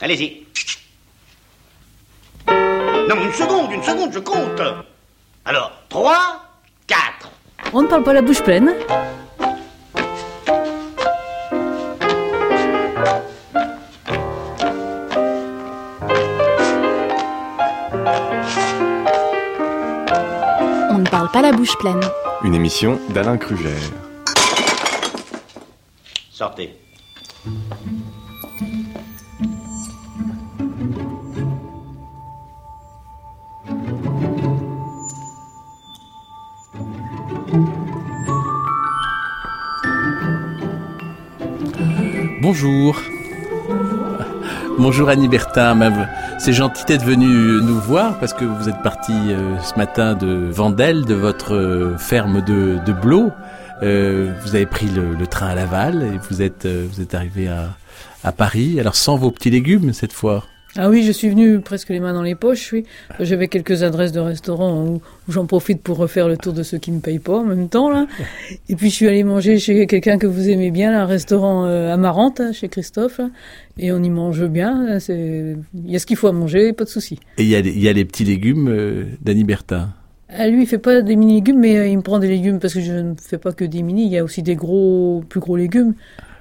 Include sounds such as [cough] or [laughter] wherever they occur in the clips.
Allez-y. Non, une seconde, une seconde, je compte. Alors, 3, 4. On ne parle pas la bouche pleine. On ne parle pas la bouche pleine. Une émission d'Alain Kruger. Sortez. Bonjour. Bonjour Annie Bertin. C'est gentil d'être venu nous voir parce que vous êtes parti euh, ce matin de Vendel, de votre euh, ferme de, de Blot. Euh, vous avez pris le, train à Laval et vous êtes, vous êtes arrivé à Paris. Alors sans vos petits légumes cette fois? Ah oui, je suis venu presque les mains dans les poches, oui. J'avais quelques adresses de restaurants où, j'en profite pour refaire le tour de ceux qui me payent pas en même temps, là. [laughs] Et puis je suis allé manger chez quelqu'un que vous aimez bien, un restaurant euh, Amarante, hein, chez Christophe. Et on y mange bien. Il y a ce qu'il faut à manger, pas de souci. Et il y, a, il y a les petits légumes euh, d'Annie Bertin. Ah, lui, il fait pas des mini légumes, mais euh, il me prend des légumes parce que je ne fais pas que des mini. Il y a aussi des gros, plus gros légumes.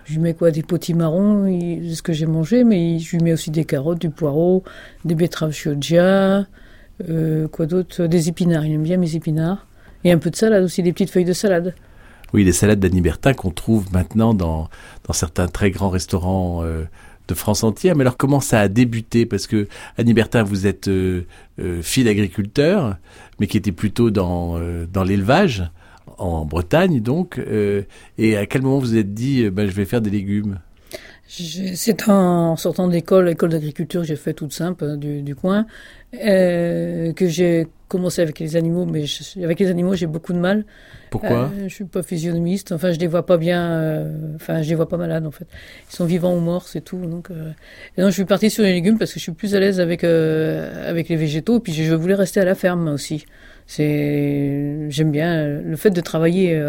Je lui mets quoi Des potimarrons, ce que j'ai mangé, mais je lui mets aussi des carottes, du poireau, des betteraves chioggia, euh, quoi d'autre Des épinards, il aime bien mes épinards. Et un peu de salade aussi, des petites feuilles de salade. Oui, les salades d'Annie Bertin qu'on trouve maintenant dans, dans certains très grands restaurants euh, de France entière. Mais alors comment ça a débuté? Parce que Annie Bertin, vous êtes euh, fille d'agriculteur, mais qui était plutôt dans, dans l'élevage en Bretagne donc. Euh, et à quel moment vous êtes dit, ben, je vais faire des légumes? C'est en sortant de l'école, l'école d'agriculture j'ai fait toute simple hein, du, du coin, euh, que j'ai commencé avec les animaux, mais avec les animaux j'ai beaucoup de mal. Pourquoi? Euh, Je suis pas physionomiste, enfin je les vois pas bien, euh, enfin je les vois pas malades en fait. Ils sont vivants ou morts, c'est tout. Donc, euh, et donc je suis partie sur les légumes parce que je suis plus à l'aise avec avec les végétaux, puis je voulais rester à la ferme aussi. C'est j'aime bien le fait de travailler.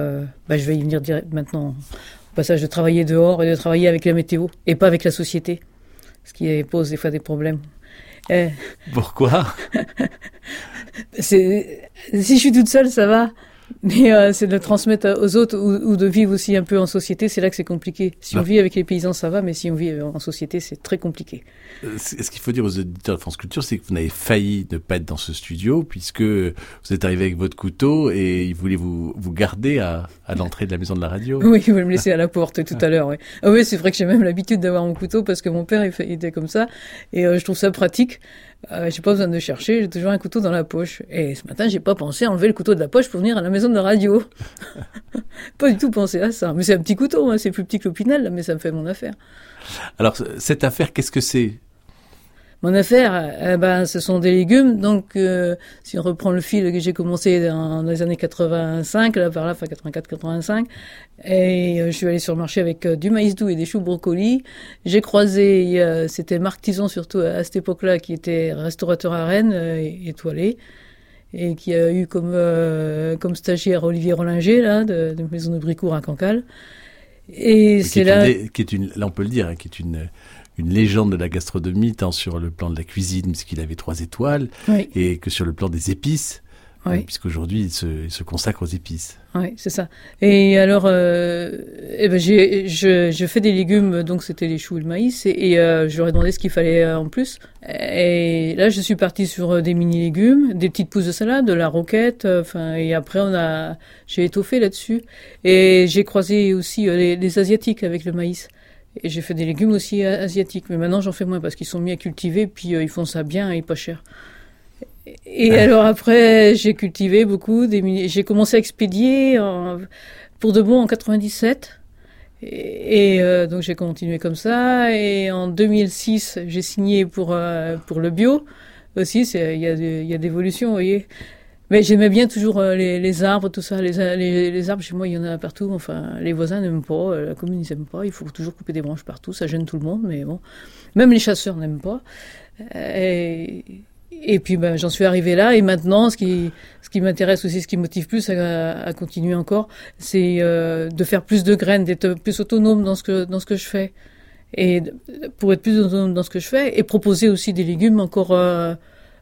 bah, je vais y venir direct maintenant passage de travailler dehors et de travailler avec la météo et pas avec la société, ce qui pose des fois des problèmes. Eh. Pourquoi? [laughs] Si je suis toute seule, ça va. Mais euh, c'est de transmettre aux autres ou, de vivre aussi un peu en société, c'est là que c'est compliqué. Si on vit avec les paysans, ça va, mais si on vit en société, c'est très compliqué. Euh, ce qu'il faut dire aux auditeurs de France Culture, c'est que vous n'avez failli ne pas être dans ce studio, puisque vous êtes arrivé avec votre couteau et ils voulaient vous, vous garder à, à l'entrée de la maison de la radio. [laughs] Oui, ils voulaient me laisser à la porte tout à l'heure. Oui, ah oui c'est vrai que j'ai même l'habitude d'avoir mon couteau parce que mon père il était comme ça et euh, je trouve ça pratique. Euh, j'ai pas besoin de chercher, j'ai toujours un couteau dans la poche. Et ce matin, j'ai pas pensé à enlever le couteau de la poche pour venir à la maison de radio. [laughs] pas du tout pensé à ça. Mais c'est un petit couteau, hein, c'est plus petit que l'opinel, mais ça me fait mon affaire. Alors, cette affaire, qu'est-ce que c'est? Mon affaire, eh ben, ce sont des légumes. Donc, euh, si on reprend le fil que j'ai commencé dans, les années 85, là par là, enfin 84-85, et euh, je suis allée sur le marché avec euh, du maïs doux et des choux brocolis. J'ai croisé, c'était Marc Tison surtout à, cette époque-là, qui était restaurateur à Rennes, étoilé et qui a eu comme comme stagiaire Olivier Rollinger là de, de Maison de Bricourt à Cancale. Et c'est là qui est une là on peut le dire hein, qui est une une légende de la gastronomie, tant sur le plan de la cuisine, puisqu'il avait trois étoiles, et que sur le plan des épices, oui. puisqu'aujourd'hui il se, il se, consacre aux épices. Oui, c'est ça. Et alors, euh, eh ben j'ai, je, je, fais des légumes, donc c'était les choux et le maïs, et, et euh, je leur ai demandé ce qu'il fallait euh, en plus. Et là, je suis partie sur euh, des mini légumes, des petites pousses de salade, de la roquette, enfin, et après on a, j'ai étoffé là-dessus, et j'ai croisé aussi les, les asiatiques avec le maïs. Et j'ai fait des légumes aussi asiatiques, mais maintenant j'en fais moins parce qu'ils sont mis à cultiver, puis euh, ils font ça bien et pas cher. Et ah. alors après, j'ai cultivé beaucoup, j'ai commencé à expédier pour de bon en 97. Et, euh, donc j'ai continué comme ça. Et en 2006, j'ai signé pour euh, pour le bio aussi. Il y a il y a d'évolution, vous voyez. Mais j'aimais bien toujours euh, les, arbres, tout ça. Les, les, arbres, chez moi, il y en a partout. Enfin, les voisins n'aiment pas, euh, la commune, ils n'aiment pas. Il faut toujours couper des branches partout. Ça gêne tout le monde, mais bon. Même les chasseurs n'aiment pas. Et, et puis, ben, j'en suis arrivé là. Et maintenant, ce qui, ce qui m'intéresse aussi, ce qui me motive plus à, continuer encore, c'est euh, de faire plus de graines, d'être plus autonome dans ce que, dans ce que je fais. et pour être plus autonome dans ce que je fais et proposer aussi des légumes encore euh,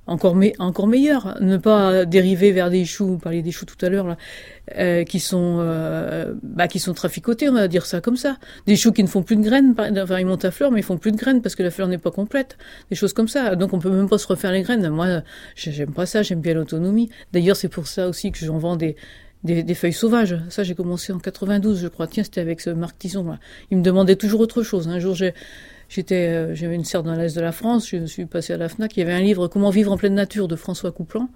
encore me- encore meilleurs, ne pas dériver vers des choux, vous parliez des choux tout à l'heure là, euh, qui sont euh, bah, qui sont traficotés, on va dire ça comme ça. Des choux qui ne font plus de graines, enfin ils montent à fleur mais ils font plus de graines parce que la fleur n'est pas complète, des choses comme ça. Donc on peut même pas se refaire les graines. Moi j'ai- j'aime pas ça, j'aime bien l'autonomie. D'ailleurs c'est pour ça aussi que j'en vends des des, des feuilles sauvages. Ça, j'ai commencé en 92, je crois. Tiens, c'était avec ce Marc Tison. Là. Il me demandait toujours autre chose. Un jour, j'ai, j'étais, euh, j'avais une serre dans l'est de la France. Je suis passé à la Fnac. Il y avait un livre Comment vivre en pleine nature de François Couplan.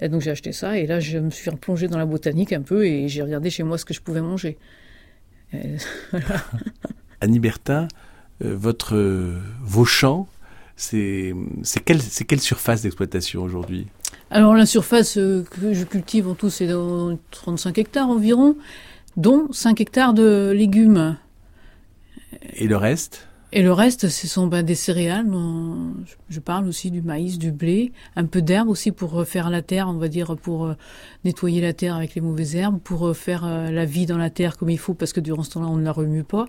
Et donc j'ai acheté ça. Et là, je me suis replongé dans la botanique un peu et j'ai regardé chez moi ce que je pouvais manger. Et [laughs] [laughs] Annie Bertin, euh, votre, euh, vos champs, c'est c'est quelle, c'est quelle surface d'exploitation aujourd'hui? Alors la surface euh, que je cultive en tout, c'est dans 35 hectares environ, dont 5 hectares de légumes. Et le reste? Et le reste, ce sont ben, des céréales. je- parle aussi du maïs, du blé, un peu d'herbe aussi pour refaire la terre, on va dire, pour euh, nettoyer la terre avec les mauvaises herbes, pour euh, faire euh, la vie dans la terre comme il faut, parce que durant ce temps-là, on ne la remue pas.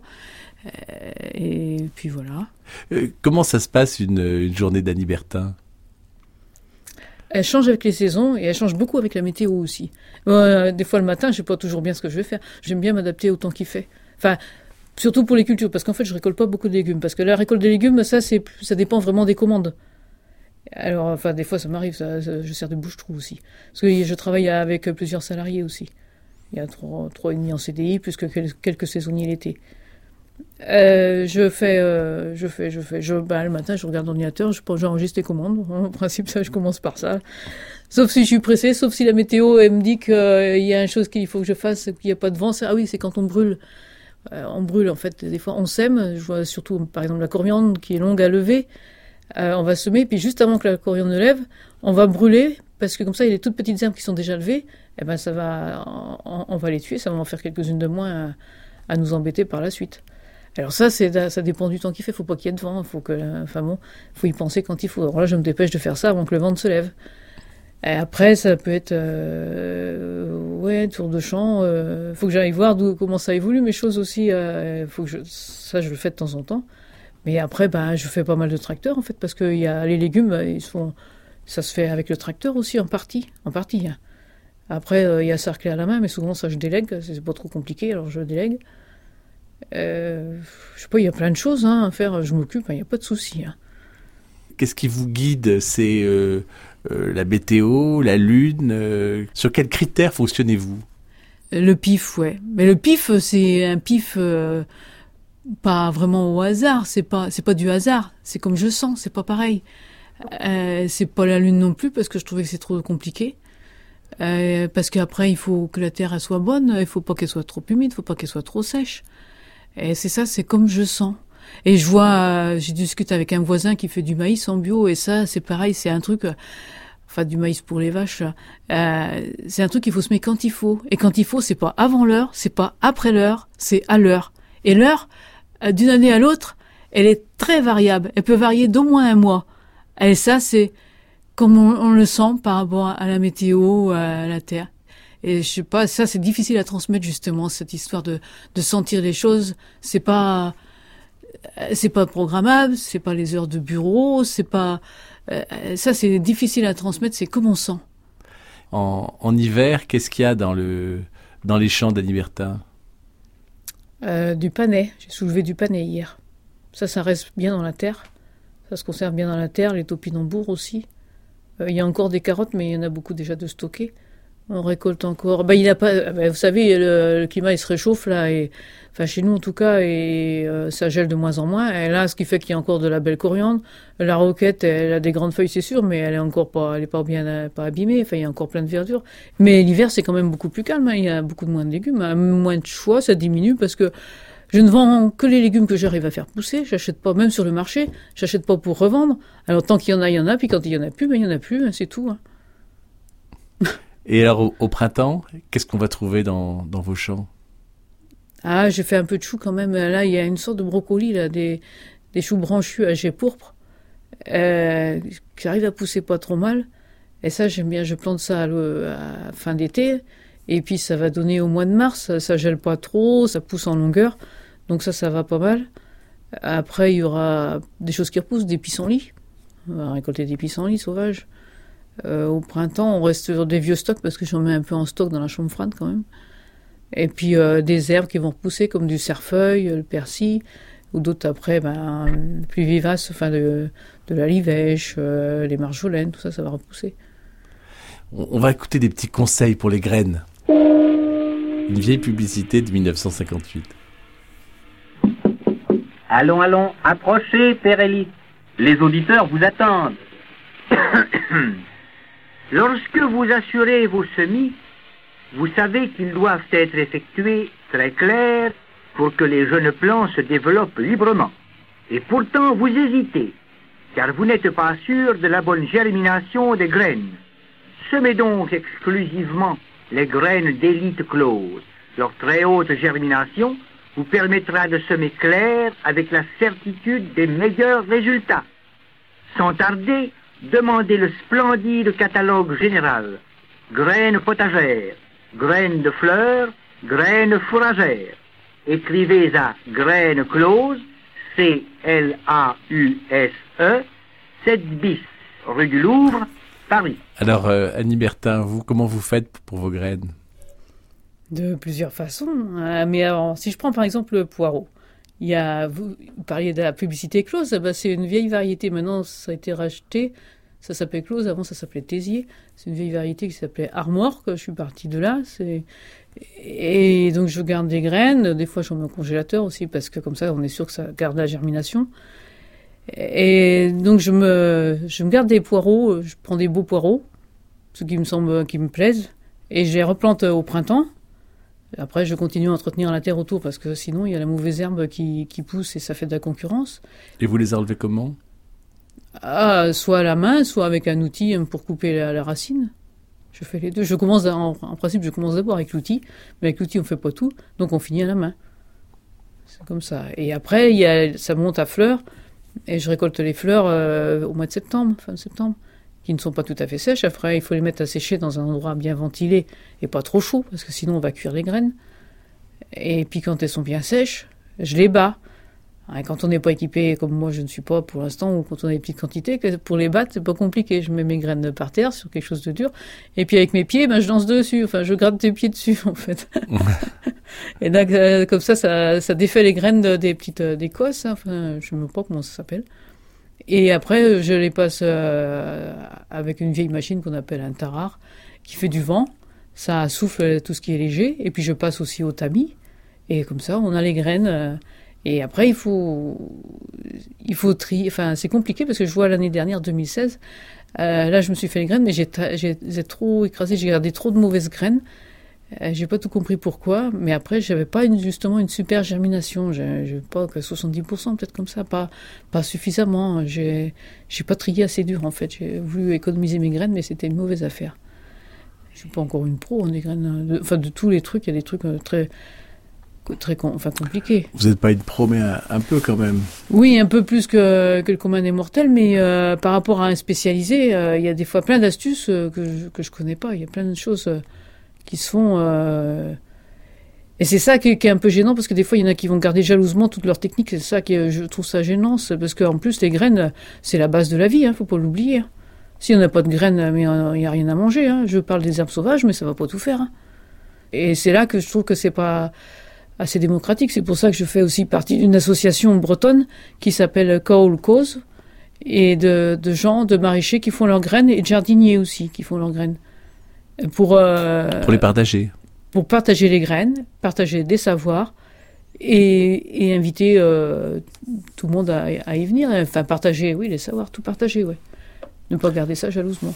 Et puis voilà. Comment ça se passe une, une journée d'Annie Bertin Elle change avec les saisons et elle change beaucoup avec la météo aussi. Des fois le matin, je sais pas toujours bien ce que je vais faire. J'aime bien m'adapter au temps qu'il fait. Enfin, surtout pour les cultures, parce qu'en fait, je récolte pas beaucoup de légumes. Parce que la récolte des légumes, ça, c'est, ça dépend vraiment des commandes. Alors, enfin, des fois, ça m'arrive, ça, je sers de bouche-trou aussi. Parce que je travaille avec plusieurs salariés aussi. Il y a trois, trois et demi en CDI, plus que quel- quelques saisonniers l'été. Euh, je fais, euh, je fais, je fais, je, bah, le matin, je regarde l'ordinateur, je j'enregistre les commandes. [laughs] En principe, ça, je commence par ça. Sauf si je suis pressé, sauf si la météo elle me dit qu'il y a une chose qu'il faut que je fasse, qu'il n'y a pas de vent. Ah oui, c'est quand on brûle. Euh, on brûle, en fait, des fois, on sème. Je vois surtout, par exemple, la coriandre qui est longue à lever. Euh, on va semer, puis juste avant que la coriandre ne lève, on va brûler, parce que comme ça, il y a les toutes petites herbes qui sont déjà levées. Et ben, ça va, on, va les tuer, ça va en faire quelques-unes de moins à, nous embêter par la suite. Alors ça, c'est, ça dépend du temps qu'il fait. Faut pas qu'il y ait de vent. Faut que, enfin bon, faut y penser quand il faut. Alors là, je me dépêche de faire ça avant que le vent ne se lève. Après, ça peut être, euh, ouais, tour de champ. Euh, faut que j'aille voir comment ça évolue mes choses aussi. Euh, ça, je le fais de temps en temps. Mais après, ben, je fais pas mal de tracteurs en fait, parce que y a les légumes, ils se font, ça se fait avec le tracteur aussi en partie, en partie. hein. Après, euh, il y a sarclé à la main, mais souvent ça je délègue, c'est pas trop compliqué, alors je délègue. Euh, je sais pas, il y a plein de choses hein, à faire, je m'occupe, il n'y a pas de souci. hein. Qu'est-ce qui vous guide C'est euh, euh, la météo, la lune euh, Sur quels critères fonctionnez-vous? Le pif, ouais. Mais le pif, c'est un pif euh, pas vraiment au hasard. C'est pas, c'est pas du hasard. C'est comme je sens. C'est pas pareil. Euh, c'est pas la lune non plus parce que je trouvais que c'est trop compliqué. Euh, parce qu'après, il faut que la terre soit bonne. Il faut pas qu'elle soit trop humide. Il faut pas qu'elle soit trop sèche. Et c'est ça, c'est comme je sens. Et je vois, euh, j'ai discuté avec un voisin qui fait du maïs en bio et ça, c'est pareil. C'est un truc. euh, Enfin, du maïs pour les vaches. Euh, c'est un truc qu'il faut semer quand il faut. Et quand il faut, c'est pas avant l'heure, c'est pas après l'heure, c'est à l'heure. Et l'heure, euh, d'une année à l'autre, elle est très variable. Elle peut varier d'au moins un mois. Et ça, c'est comme on, on le sent par rapport à la météo, à la terre. Et je sais pas, ça c'est difficile à transmettre justement cette histoire de, de sentir les choses. C'est pas, c'est pas programmable, c'est pas les heures de bureau, c'est pas, euh, ça c'est difficile à transmettre. C'est comme on sent. en, en hiver, qu'est-ce qu'il y a dans, le, dans les champs d'Annie Bertin Euh, du panais. J'ai soulevé du panais hier. Ça, ça reste bien dans la terre. Ça se conserve bien dans la terre. Les topinambours aussi. Euh, Il y a encore des carottes, mais il y en a beaucoup déjà de stockées. On récolte encore. Bah, il a pas. bah, vous savez, le, le climat il se réchauffe là, et enfin chez nous en tout cas, et euh, ça gèle de moins en moins. Et là, ce qui fait qu'il y a encore de la belle coriandre. La roquette, elle a des grandes feuilles, c'est sûr, mais elle est encore pas, elle est pas bien, pas abîmée. Enfin, il y a encore plein de verdure. Mais l'hiver, c'est quand même beaucoup plus calme. hein. Il y a beaucoup de moins de légumes, hein. moins de choix, ça diminue parce que je ne vends que les légumes que j'arrive à faire pousser. J'achète pas, même sur le marché, j'achète pas pour revendre. Alors tant qu'il y en a, il y en a. Puis quand il y en a plus, ben il y en a plus. hein, c'est tout. Et alors, au, printemps, qu'est-ce qu'on va trouver dans, dans vos champs? Ah, j'ai fait un peu de choux quand même. Là, il y a une sorte de brocoli, là, des, des choux branchus à jet pourpre, euh, qui arrivent à pousser pas trop mal. Et ça, j'aime bien. Je plante ça à, le- fin d'été. Et puis, ça va donner au mois de mars. Ça, ça gèle pas trop, ça pousse en longueur. Donc ça, ça va pas mal. Après, il y aura des choses qui repoussent, des pissenlits. On va récolter des pissenlits sauvages. Euh, au printemps, on reste sur des vieux stocks parce que j'en mets un peu en stock dans la chambre froide quand même. Et puis euh, des herbes qui vont repousser comme du cerfeuil, le persil, ou d'autres après, ben, plus vivaces, enfin de, de la livèche, euh, les marjolaines, tout ça, ça va repousser. On on va écouter des petits conseils pour les graines. Une vieille publicité de 1958. Allons, allons, approchez, Père Élie. Les auditeurs vous attendent. [coughs] Lorsque vous assurez vos semis, vous savez qu'ils doivent être effectués très clairs pour que les jeunes plants se développent librement. Et pourtant, vous hésitez, car vous n'êtes pas sûr de la bonne germination des graines. Semez donc exclusivement les graines d'élite close. Leur très haute germination vous permettra de semer clair avec la certitude des meilleurs résultats. Sans tarder, demandez le splendide catalogue général. Graines potagères, graines de fleurs, graines fourragères. Écrivez à graines close, C-L-A-U-S-E, 7 E, bis, rue du Louvre, Paris. Alors, euh, Annie Bertin, vous, comment vous faites pour vos graines? De plusieurs façons. Euh, mais alors, si je prends par exemple le poireau, il y a, vous, parliez de la publicité close, eh ben, c'est une vieille variété. Maintenant, ça a été racheté. Ça s'appelait close, avant ça s'appelait Tésier. C'est une vieille variété qui s'appelait Armoire, que je suis partie de là. Et donc je garde des graines, des fois je mets au congélateur aussi, parce que comme ça on est sûr que ça garde la germination. Et donc je me, je me garde des poireaux, je prends des beaux poireaux, ceux qui me semblent, qui me plaisent, et je les replante au printemps. Après, je continue à entretenir la terre autour parce que sinon, il y a la mauvaise herbe qui, qui pousse et ça fait de la concurrence. Et vous les enlevez comment? Ah, soit à la main, soit avec un outil pour couper la, la racine. Je fais les deux. Je commence à- en, en principe, je commence d'abord avec l'outil, mais avec l'outil, on fait pas tout, donc on finit à la main. C'est comme ça. Et après, il y a, ça monte à fleurs, et je récolte les fleurs euh, au mois de septembre, fin de septembre, qui ne sont pas tout à fait sèches. Après, il faut les mettre à sécher dans un endroit bien ventilé et pas trop chaud, parce que sinon on va cuire les graines. Et puis quand elles sont bien sèches, je les bats. Et quand on n'est pas équipé, comme moi je ne suis pas pour l'instant, ou quand on a des petites quantités, pour les battre, c'est pas compliqué. Je mets mes graines par terre sur quelque chose de dur, et puis avec mes pieds, ben, je lance dessus. Enfin, je gratte des pieds dessus, [laughs] en fait. et donc, euh, comme ça, ça, ça défait les graines de- des petites euh, des cosses. hein. Enfin, je ne sais pas comment ça s'appelle. Et après, je les passe euh, avec une vieille machine qu'on appelle un tarare, qui fait du vent. Ça souffle tout ce qui est léger. Et puis, je passe aussi au tamis. Et comme ça, on a les graines. et après, il faut, il faut trier. Enfin, c'est compliqué parce que je vois l'année dernière, 2016, euh, là, je me suis fait les graines, mais j'ai trop écrasé, j'ai gardé trop de mauvaises graines. Euh, j'ai pas tout compris pourquoi, mais après, j'avais pas une, justement une super germination. J'ai, j'ai pas que 70%, peut-être comme ça, pas, pas suffisamment. J'ai, j'ai pas trié assez dur, en fait. J'ai voulu économiser mes graines, mais c'était une mauvaise affaire. Je suis pas encore une pro, hein, des graines. de- enfin, de tous les trucs, il y a des trucs euh, très, très, enfin, compliqués. Vous n'êtes pas une pro, mais un, un peu quand même. Oui, un peu plus que, que le commun des mortels, mais euh, par rapport à un spécialisé, euh, il y a des fois plein d'astuces euh, que je, que je connais pas. Il y a plein de choses qui se font. euh, Et c'est ça qui est, un peu gênant, parce que des fois, il y en a qui vont garder jalousement toute leur technique. C'est ça qui je trouve ça gênant, parce qu'en plus, les graines, c'est la base de la vie, hein, faut pas l'oublier. Si on n'a pas de graines, mais il n'y a rien à manger. hein. Je parle des herbes sauvages, mais ça va pas tout faire. hein. Et c'est là que je trouve que c'est pas assez démocratique. C'est pour ça que je fais aussi partie d'une association bretonne qui s'appelle Call Cause et de, de gens, de maraîchers qui font leurs graines et de jardiniers aussi qui font leurs graines. Pour, euh, Pour les partager. pour partager les graines, partager des savoirs et, et inviter euh, tout le monde à, à y venir. Enfin, partager, oui, les savoirs, tout partager, ouais. Ne pas garder ça jalousement.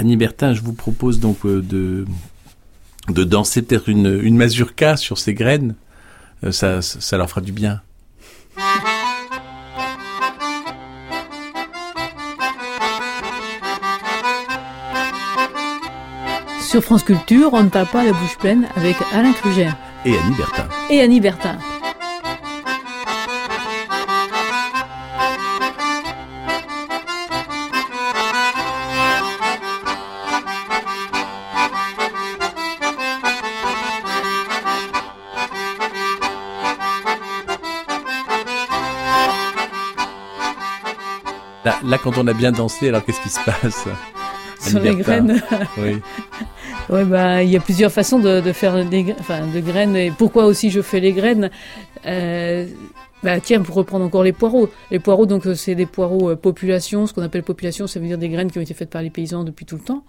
Annie Bertin, je vous propose donc euh, de, de danser peut-être une, une mazurka sur ces graines. Ça ça leur fera du bien. Sur France Culture, on ne parle pas la bouche pleine avec Alain Krugère Et Annie Bertin. et Annie Bertin. Là, là, quand on a bien dansé, alors qu'est-ce qui se passe? Sur les graines. Oui. [laughs] Ouais, bah, il y a plusieurs façons de, de faire des enfin, de graines. Et pourquoi aussi je fais les graines Euh, bah, Tiens, pour reprendre encore les poireaux. Les poireaux, donc, euh, c'est des poireaux euh, population. Ce qu'on appelle population, ça veut dire des graines qui ont été faites par les paysans depuis tout le temps.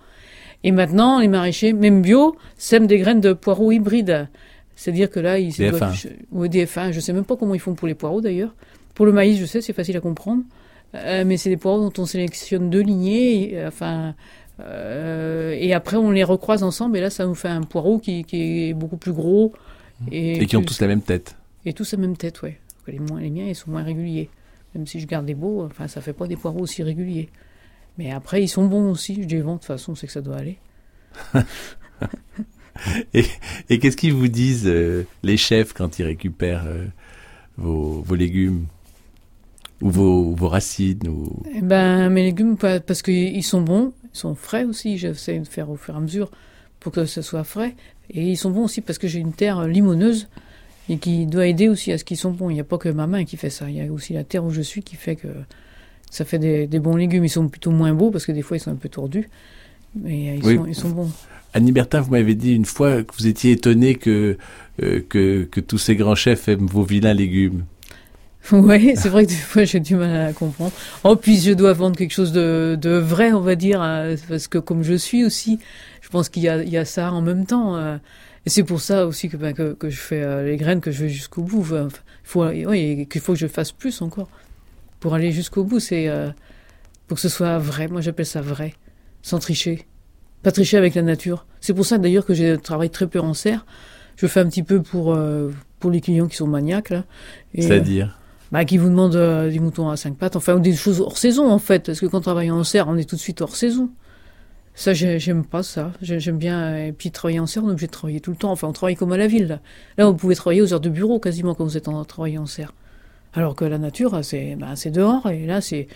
Et maintenant, les maraîchers, même bio, sèment des graines de poireaux hybrides. C'est-à-dire que là, ils Des doivent- F1. ou des F1. Je sais même pas comment ils font pour les poireaux d'ailleurs. Pour le maïs, je sais, c'est facile à comprendre. Euh, mais c'est des poireaux dont on sélectionne deux lignées. et, enfin, euh, et après, on les recroise ensemble, et là, ça nous fait un poireau qui, qui est beaucoup plus gros. Et, Et qui ont tous la même tête. et tous la même tête. Que Les, moins, les miens, ils sont moins réguliers. Même si je garde des beaux, enfin, ça fait pas des poireaux aussi réguliers. Mais après, ils sont bons aussi. Je les vends, de toute façon, c'est que ça doit aller. [laughs] Et qu'est-ce qu'ils vous disent, euh, les chefs, quand ils récupèrent euh, vos, vos légumes? Ou vos, vos racines ou... Eh ben, mes légumes, pa- parce qu'ils sont bons, sont frais aussi. J'essaie de faire au fur et à mesure pour que ce soit frais. Et ils sont bons aussi parce que j'ai une terre limoneuse et qui doit aider aussi à ce qu'ils sont bons. Il n'y a pas que ma main qui fait ça. Il y a aussi la terre où je suis qui fait que ça fait des, des bons légumes. Ils sont plutôt moins beaux parce que des fois ils sont un peu tordus. Mais ils, Oui. sont, ils sont bons. Annie Bertin, vous m'avez dit une fois que vous étiez étonné que, euh, que, que tous ces grands chefs aiment vos vilains légumes. [laughs] Oui, c'est vrai que des fois j'ai du mal à comprendre. Oh, puis je dois vendre quelque chose de, de vrai, on va dire, parce que comme je suis aussi, je pense qu'il y a, y a ça en même temps. euh, et c'est pour ça aussi que, ben, que, que je fais euh, les graines, que je vais jusqu'au bout. Enfin, il faut, oui, qu'il faut que je fasse plus encore pour aller jusqu'au bout. C'est euh, pour que ce soit vrai. Moi, j'appelle ça vrai, sans tricher, pas tricher avec la nature. C'est pour ça d'ailleurs que je travaille très peu en serre. Je fais un petit peu pour euh, pour les clients qui sont maniaques là. C'est-à-dire? Bah, qui vous demandent euh, des moutons à cinq pattes, enfin ou des choses hors saison en fait, parce que quand on travaille en serre, on est tout de suite hors saison. Ça, j'ai- j'aime pas ça. J'ai- J'aime bien. euh, Et puis travailler en serre, on est obligé de travailler tout le temps. Enfin, on travaille comme à la ville. Là, là vous pouvez travailler aux heures de bureau quasiment quand vous êtes en travaillant en serre. Alors que la nature, c'est bah, c'est dehors et là, c'est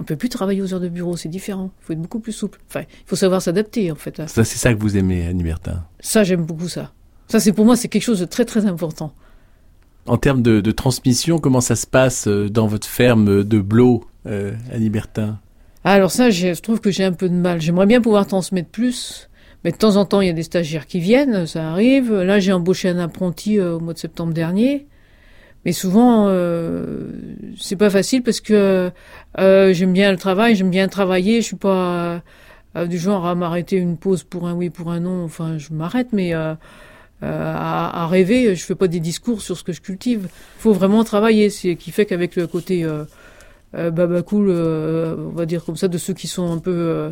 on peut plus travailler aux heures de bureau. C'est différent. Il faut être beaucoup plus souple. Enfin, il faut savoir s'adapter en fait. Ça, c'est ça que vous aimez, Annie Bertin? Ça, j'aime beaucoup ça. Ça, c'est pour moi, c'est quelque chose de très très important. En termes de, transmission, comment ça se passe euh, dans votre ferme de Blo, euh, Annie Bertin alors ça, je trouve que j'ai un peu de mal. J'aimerais bien pouvoir transmettre plus, mais de temps en temps, il y a des stagiaires qui viennent, ça arrive. Là, j'ai embauché un apprenti euh, au mois de septembre dernier. Mais souvent, euh, c'est pas facile parce que euh, j'aime bien le travail, j'aime bien travailler. Je suis pas du genre à m'arrêter une pause pour un oui, pour un non. Enfin, je m'arrête, mais euh, à, à rêver, je fais pas des discours sur ce que je cultive. faut vraiment travailler. C'est qui fait qu'avec le côté euh, euh, baba cool, euh, on va dire comme ça, de ceux qui sont un peu, euh,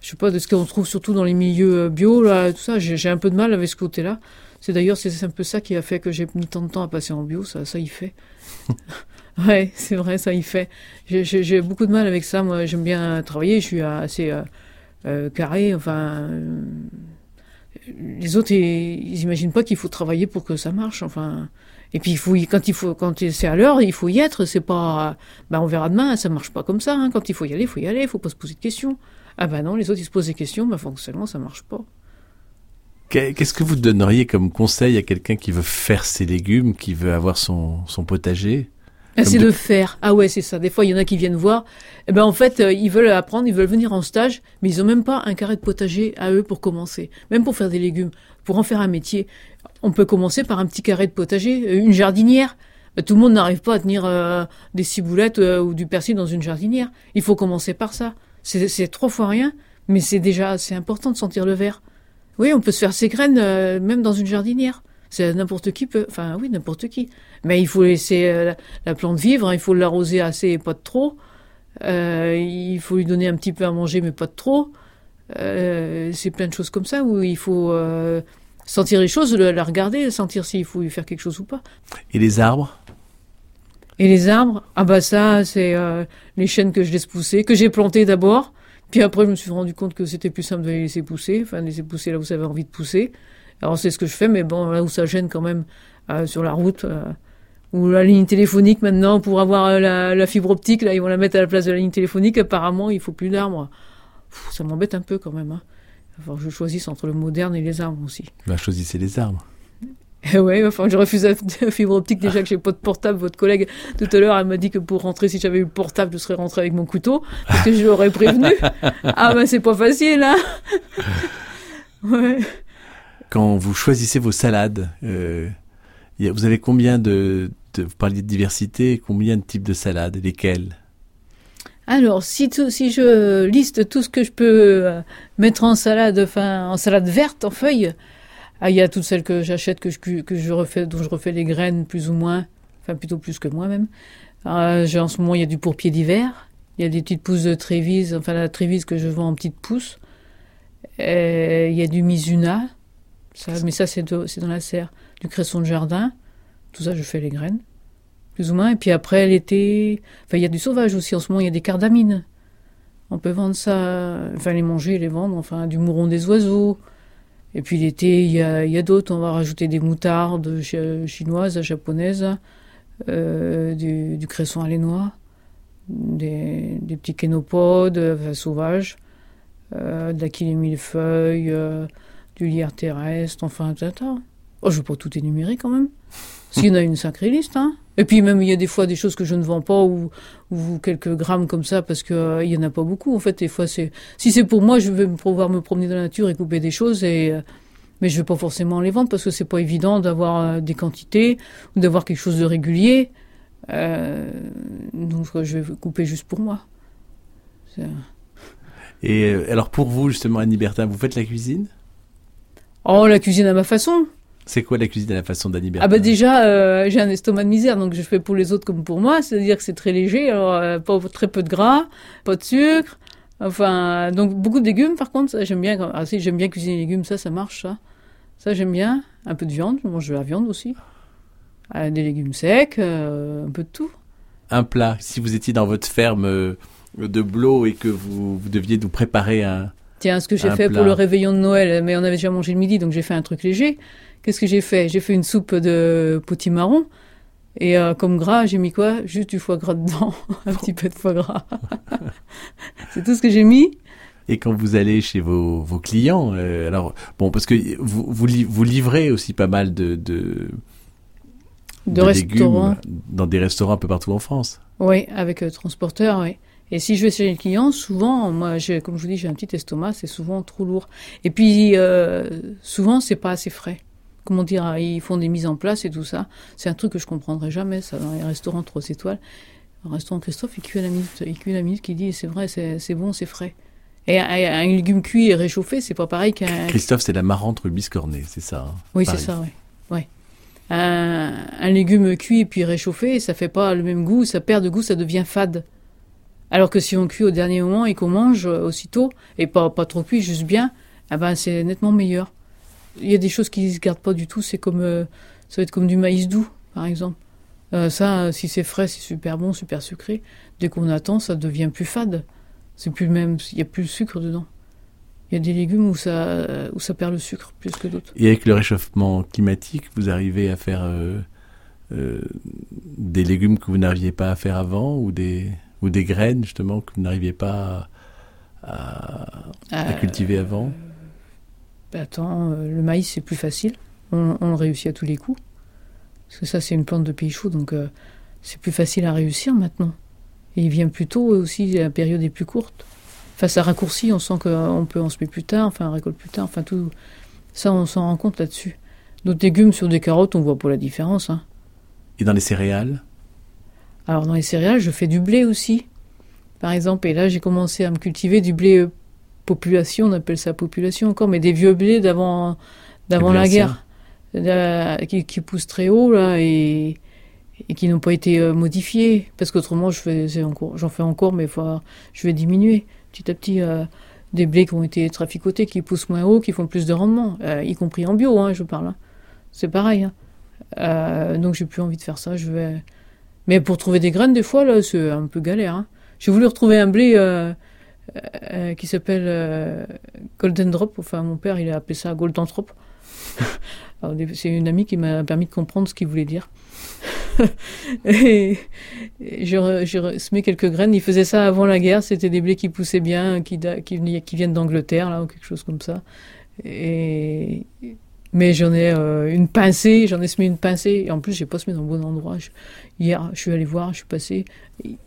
je sais pas, de ce qu'on trouve surtout dans les milieux euh, bio, là, tout ça, j'ai un peu de mal avec ce côté-là. C'est d'ailleurs, c'est un peu ça qui a fait que j'ai mis tant de temps à passer en bio, ça, ça y fait. [laughs] ouais, c'est vrai, ça y fait. J'ai- beaucoup de mal avec ça, moi, j'aime bien travailler, je suis assez carré, enfin... les autres, ils, ils imaginent pas qu'il faut travailler pour que ça marche, enfin... Et puis il faut quand il faut quand c'est à l'heure, il faut y être. C'est pas, bah on verra demain. Ça marche pas comme ça. hein. Quand il faut y aller, il faut y aller. Il faut pas se poser de questions. Ah bah non, les autres ils se posent des questions. Bah fonctionnement ça marche pas. Qu'est- Qu'est-ce que vous donneriez comme conseil à quelqu'un qui veut faire ses légumes, qui veut avoir son, son potager? Ah, c'est de- de faire. Ah ouais, c'est ça. Des fois, il y en a qui viennent voir. Eh ben, en fait, euh, ils veulent apprendre, ils veulent venir en stage, mais ils ont même pas un carré de potager à eux pour commencer. Même pour faire des légumes, pour en faire un métier. On peut commencer par un petit carré de potager, euh, une jardinière. Euh, Tout le monde n'arrive pas à tenir euh, des ciboulettes euh, ou du persil dans une jardinière. Il faut commencer par ça. C'est trois fois rien, mais c'est déjà c'est important de sentir le verre. Oui, on peut se faire ses graines même dans une jardinière. C'est n'importe qui peut, enfin oui, n'importe qui. Mais il faut laisser euh, la, la plante vivre, hein, il faut l'arroser assez et pas de trop. Euh, il faut lui donner un petit peu à manger, mais pas de trop. Euh, c'est plein de choses comme ça où il faut sentir les choses, la regarder, sentir s'il faut lui faire quelque chose ou pas. Et les arbres? Et les arbres, ah bah ça, c'est les chênes que je laisse pousser, que j'ai plantés d'abord. Puis après, je me suis rendu compte que c'était plus simple de les laisser pousser, enfin de les laisser pousser là où ça avait envie de pousser. Alors c'est ce que je fais, mais bon, là où ça gêne quand même, euh, sur la route, euh, ou la ligne téléphonique maintenant, pour avoir euh, la, la fibre optique, là ils vont la mettre à la place de la ligne téléphonique, apparemment il faut plus d'arbres. Ça m'embête un peu quand même. Hein. Que je choisisse entre le moderne et les arbres aussi. ben, Choisissez les arbres. Et ouais, enfin, je refuse la [laughs] fibre optique déjà que j'ai pas de portable. Votre collègue, tout à l'heure, elle m'a dit que pour rentrer, si j'avais eu le portable, je serais rentré avec mon couteau. Parce que je l'aurais prévenu. [laughs] ah, ben, c'est pas facile, hein. [laughs] ouais. Quand vous choisissez vos salades, euh, vous avez combien de, de, vous parliez de diversité, combien de types de salades, lesquelles? Alors, si, tout, si je liste tout ce que je peux euh, mettre en salade, enfin, en salade verte, en feuilles, ah, il y a toutes celles que j'achète, que je, cu- que je refais, dont je refais les graines plus ou moins, enfin, plutôt plus que moi même. Euh, j'ai- en ce moment, il y a du pourpier d'hiver. Il y a des petites pousses de Trévise, enfin, la Trévise que je vends en petites pousses. Et il y a du Mizuna, ça, mais ça, c'est dans la serre. Du cresson de jardin. Tout ça, je fais les graines, plus ou moins. Et puis après, l'été, Enfin, il y a du sauvage aussi. En ce moment, il y a des cardamines. On peut vendre ça, enfin les manger, les vendre, enfin du mouron des oiseaux. Et puis l'été, il y a, y a d'autres. On va rajouter des moutardes chi- chinoises, japonaises, euh, du, du cresson alénois, des, des petits kénopodes sauvages, euh, de la quille millefeuille, euh, du lierre terrestre, enfin, tata. Oh, je vais pas tout énumérer quand même. S'il y en a une sacrée liste, hein. Et puis même, il y a des fois des choses que je ne vends pas ou, ou quelques grammes comme ça parce que euh, il y en a pas beaucoup. En fait, des fois, c'est si c'est pour moi, je vais pouvoir me promener dans la nature et couper des choses et euh, mais je vais pas forcément les vendre parce que c'est pas évident d'avoir euh, des quantités ou d'avoir quelque chose de régulier. Euh, donc je vais couper juste pour moi. Et alors pour vous, justement, Annie Bertin, vous faites la cuisine? Oh, la cuisine à ma façon. C'est quoi la cuisine à la façon d'Annie Ah bah déjà, euh, j'ai un estomac de misère, donc je fais pour les autres comme pour moi, c'est-à-dire que c'est très léger, alors euh, pas très peu de gras, pas de sucre, enfin donc beaucoup de légumes par contre, j'aime bien. Ah si j'aime bien cuisiner les légumes, ça ça marche ça, ça j'aime bien. Un peu de viande, je mange de la viande aussi, Euh, des légumes secs, un peu de tout. Un plat, si vous étiez dans votre ferme de Blo et que vous, vous deviez nous préparer un... Tiens, ce que j'ai fait plat. pour le réveillon de Noël, mais on avait déjà mangé le midi, donc j'ai fait un truc léger. Qu'est-ce que j'ai fait? J'ai fait une soupe de potimarron. Et euh, comme gras, j'ai mis quoi? Juste du foie gras dedans. [laughs] un petit peu de foie gras. [laughs] C'est tout ce que j'ai mis. Et quand vous allez chez vos, vos clients, euh, alors bon, parce que vous, vous, li- vous livrez aussi pas mal de, de, De, légumes dans des restaurants un peu partout en France. Oui, avec euh, transporteur, oui. Et si je vais chez les clients, souvent, moi, comme je vous dis, j'ai un petit estomac, c'est souvent trop lourd. Et puis, euh, souvent, c'est pas assez frais. Comment dire, ils font des mises en place et tout ça. C'est un truc que je comprendrai jamais, ça, dans les restaurants 3 étoiles. Un restaurant Christophe, il cuit à la minute, il cuit à la minute, qui dit, c'est vrai, c'est c'est bon, c'est frais. Et un, un légume cuit et réchauffé, c'est pas pareil qu'un Christophe, c'est la marrante rue Biscornet, c'est ça hein oui, c'est ça, oui. Ouais. Un, un légume cuit et puis réchauffé, ça fait pas le même goût, ça perd de goût, ça devient fade. Alors que si on cuit au dernier moment et qu'on mange euh, aussitôt, et pas, pas trop cuit, juste bien, ah ben c'est nettement meilleur. Il y a des choses qui se gardent pas du tout, c'est comme euh, ça va être comme du maïs doux, par exemple. Euh, ça, si c'est frais, c'est super bon, super sucré. Dès qu'on attend, ça devient plus fade. C'est plus le même, il y a plus le sucre dedans. Il y a des légumes où ça, où ça perd le sucre plus que d'autres. Et avec le réchauffement climatique, vous arrivez à faire des légumes que vous n'arriviez pas à faire avant ou des, ou des graines justement que vous n'arriviez pas à, à Euh, cultiver avant Ben attends, euh, le maïs c'est plus facile. On, on le réussit à tous les coups. Parce que ça c'est une plante de pays chaud, donc euh, c'est plus facile à réussir maintenant. Et il vient plus tôt aussi, la période est plus courte. Enfin ça raccourcit, on sent qu'on peut en semer plus tard, enfin on récolte plus tard, enfin tout. Ça on s'en rend compte là-dessus. D'autres légumes sur des carottes, on voit pas la différence. Hein. Et dans les céréales? Alors dans les céréales, je fais du blé aussi, par exemple. Et là, j'ai commencé à me cultiver du blé euh, population, on appelle ça population encore, mais des vieux blés d'avant d'avant la guerre, Euh, qui, qui poussent très haut là et, et qui n'ont pas été euh, modifiés. Parce qu'autrement, je faisais encore, j'en fais encore, mais faut, je vais diminuer petit à petit. euh, des blés qui ont été traficotés, qui poussent moins haut, qui font plus de rendement, euh, y compris en bio, hein, je parle. hein. C'est pareil. hein. Euh, donc j'ai plus envie de faire ça. Je vais. Mais pour trouver des graines, des fois, là, c'est un peu galère. hein. J'ai voulu retrouver un blé euh, euh, qui s'appelle euh, Golden Drop. Enfin, mon père, il a appelé ça Golden Drop. [laughs] C'est une amie qui m'a permis de comprendre ce qu'il voulait dire. [laughs] et et semé quelques graines. Il faisait ça avant la guerre. C'était des blés qui poussaient bien, qui viennent d'Angleterre, là, ou quelque chose comme ça. Et Mais j'en ai euh, une pincée, j'en ai semé une pincée. Et en plus, j'ai pas semé dans le bon endroit. Je- hier, je suis allé voir, je suis passé.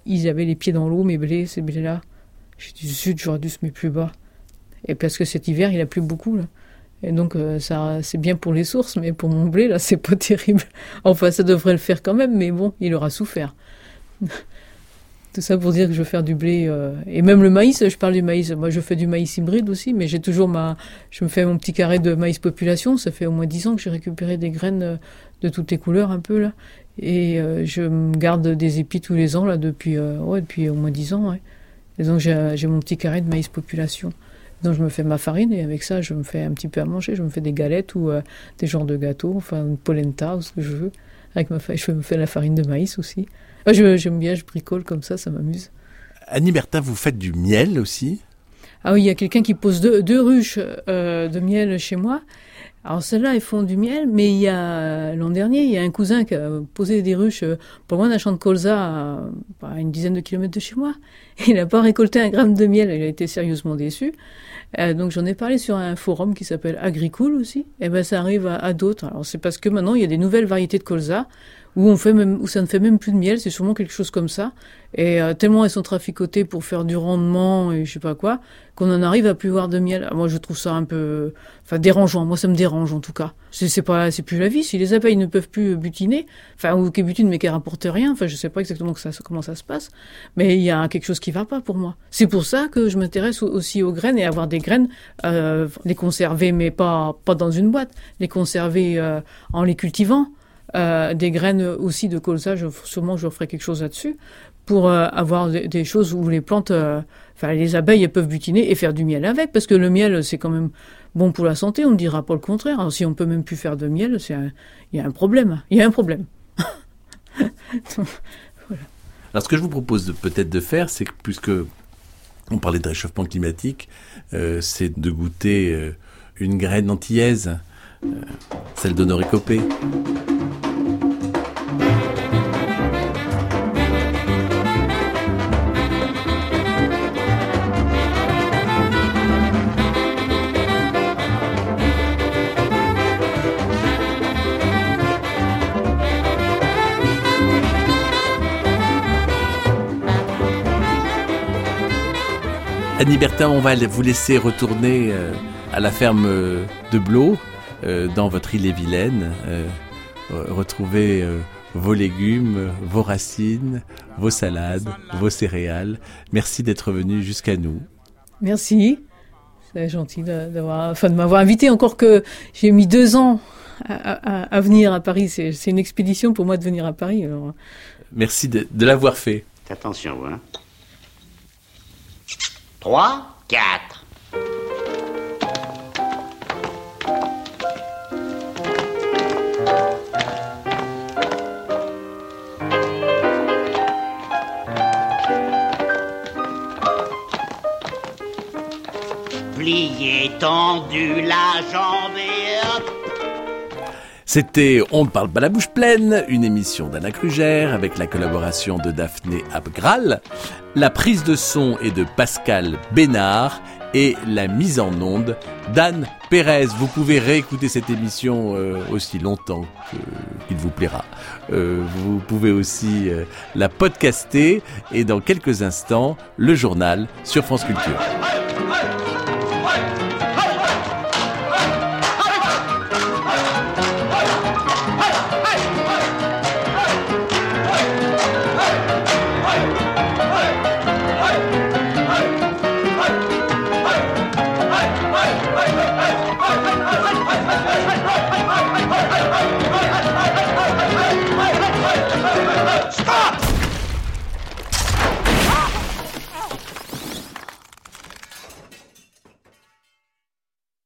Ils avaient les pieds dans l'eau, mes blés, ces blés-là. J'ai dit, zut, j'aurais dû semer plus bas. Et parce que cet hiver, il a plu beaucoup, là. Et donc, euh, ça, c'est bien pour les sources, mais pour mon blé, là, [laughs] c'est pas terrible. Enfin, ça devrait le faire quand même, mais bon, il aura souffert. Tout ça pour dire que je veux faire du blé. euh, et même le maïs, je parle du maïs. Moi, je fais du maïs hybride aussi, mais j'ai toujours ma. Je me fais mon petit carré de maïs population. Ça fait au moins 10 ans que j'ai récupéré des graines euh, de toutes les couleurs, un peu, là. Et euh, je garde des épis tous les ans, là, depuis, ouais, depuis au moins 10 ans, ouais. Et donc, j'ai mon petit carré de maïs population. Donc, je me fais ma farine et avec ça, je me fais un petit peu à manger. Je me fais des galettes ou des genres de gâteaux, enfin, une polenta ou ce que je veux. Avec ma fa- je me fais la farine de maïs aussi. Ah, J'aime bien, je bricole comme ça, ça m'amuse. Annie Bertin, vous faites du miel aussi? Ah oui, il y a quelqu'un qui pose deux, deux ruches euh, de miel chez moi. Alors celles-là, elles font du miel, mais il y a l'an dernier, il y a un cousin qui a posé des ruches euh, pas loin d'un champ de colza, à, à une dizaine de kilomètres de chez moi. [laughs] Il n'a pas récolté un gramme de miel, il a été sérieusement déçu. Euh, donc j'en ai parlé sur un forum qui s'appelle Agricool aussi. Et ben ça arrive à, à d'autres. Alors c'est parce que maintenant il y a des nouvelles variétés de colza où on fait même où ça ne fait même plus de miel, c'est sûrement quelque chose comme ça. Et euh, tellement elles sont traficotées pour faire du rendement et je sais pas quoi, qu'on en arrive à plus voir de miel. Ah, Moi je trouve ça un peu, enfin dérangeant. Moi ça me dérange en tout cas. C'est pas, c'est plus la vie. Si les abeilles ne peuvent plus butiner, enfin ou qu'elles butinent mais qu'elles rapportent rien, enfin je sais pas exactement que ça, comment ça se passe, mais il y a quelque chose qui va pas pour moi. C'est pour ça que je m'intéresse au- aussi aux graines et avoir des graines, euh, les conserver mais pas pas dans une boîte, les conserver euh, en les cultivant. Euh, des graines aussi de colza, je, sûrement je ferai quelque chose là-dessus, pour euh, avoir des, choses où les plantes, euh, enfin les abeilles peuvent butiner et faire du miel avec, parce que le miel c'est quand même bon pour la santé, on ne dira pas le contraire. Alors, si on peut même plus faire de miel, il y a un problème, il y a un problème. [laughs] Alors ce que je vous propose peut-être de faire, c'est que puisque on parlait de réchauffement climatique, c'est de goûter une graine antillaise, celle d'Honoré Copé. Annie Bertin, on va vous laisser retourner euh, à la ferme euh, de Blot, euh, dans votre île et Vilaine, retrouver vos légumes, vos racines, vos salades, vos céréales. Merci d'être venu jusqu'à nous. Merci. C'est gentil de- d'avoir, enfin, de m'avoir invité. Encore que j'ai mis deux ans à, à- à venir à Paris. C'est c'est une expédition pour moi de venir à Paris. Alors, Merci de, de l'avoir fait. Attention, hein. 3, 4. Plié, tendu, la jambe et hop. C'était On ne parle pas la bouche pleine, une émission d'Anna Krugère avec la collaboration de Daphné Abgral, la prise de son est de Pascal Bénard et la mise en onde d'Anne Pérez. Vous pouvez réécouter cette émission euh, aussi longtemps qu'il vous plaira. Euh, vous pouvez aussi euh, la podcaster et dans quelques instants, le journal sur France Culture.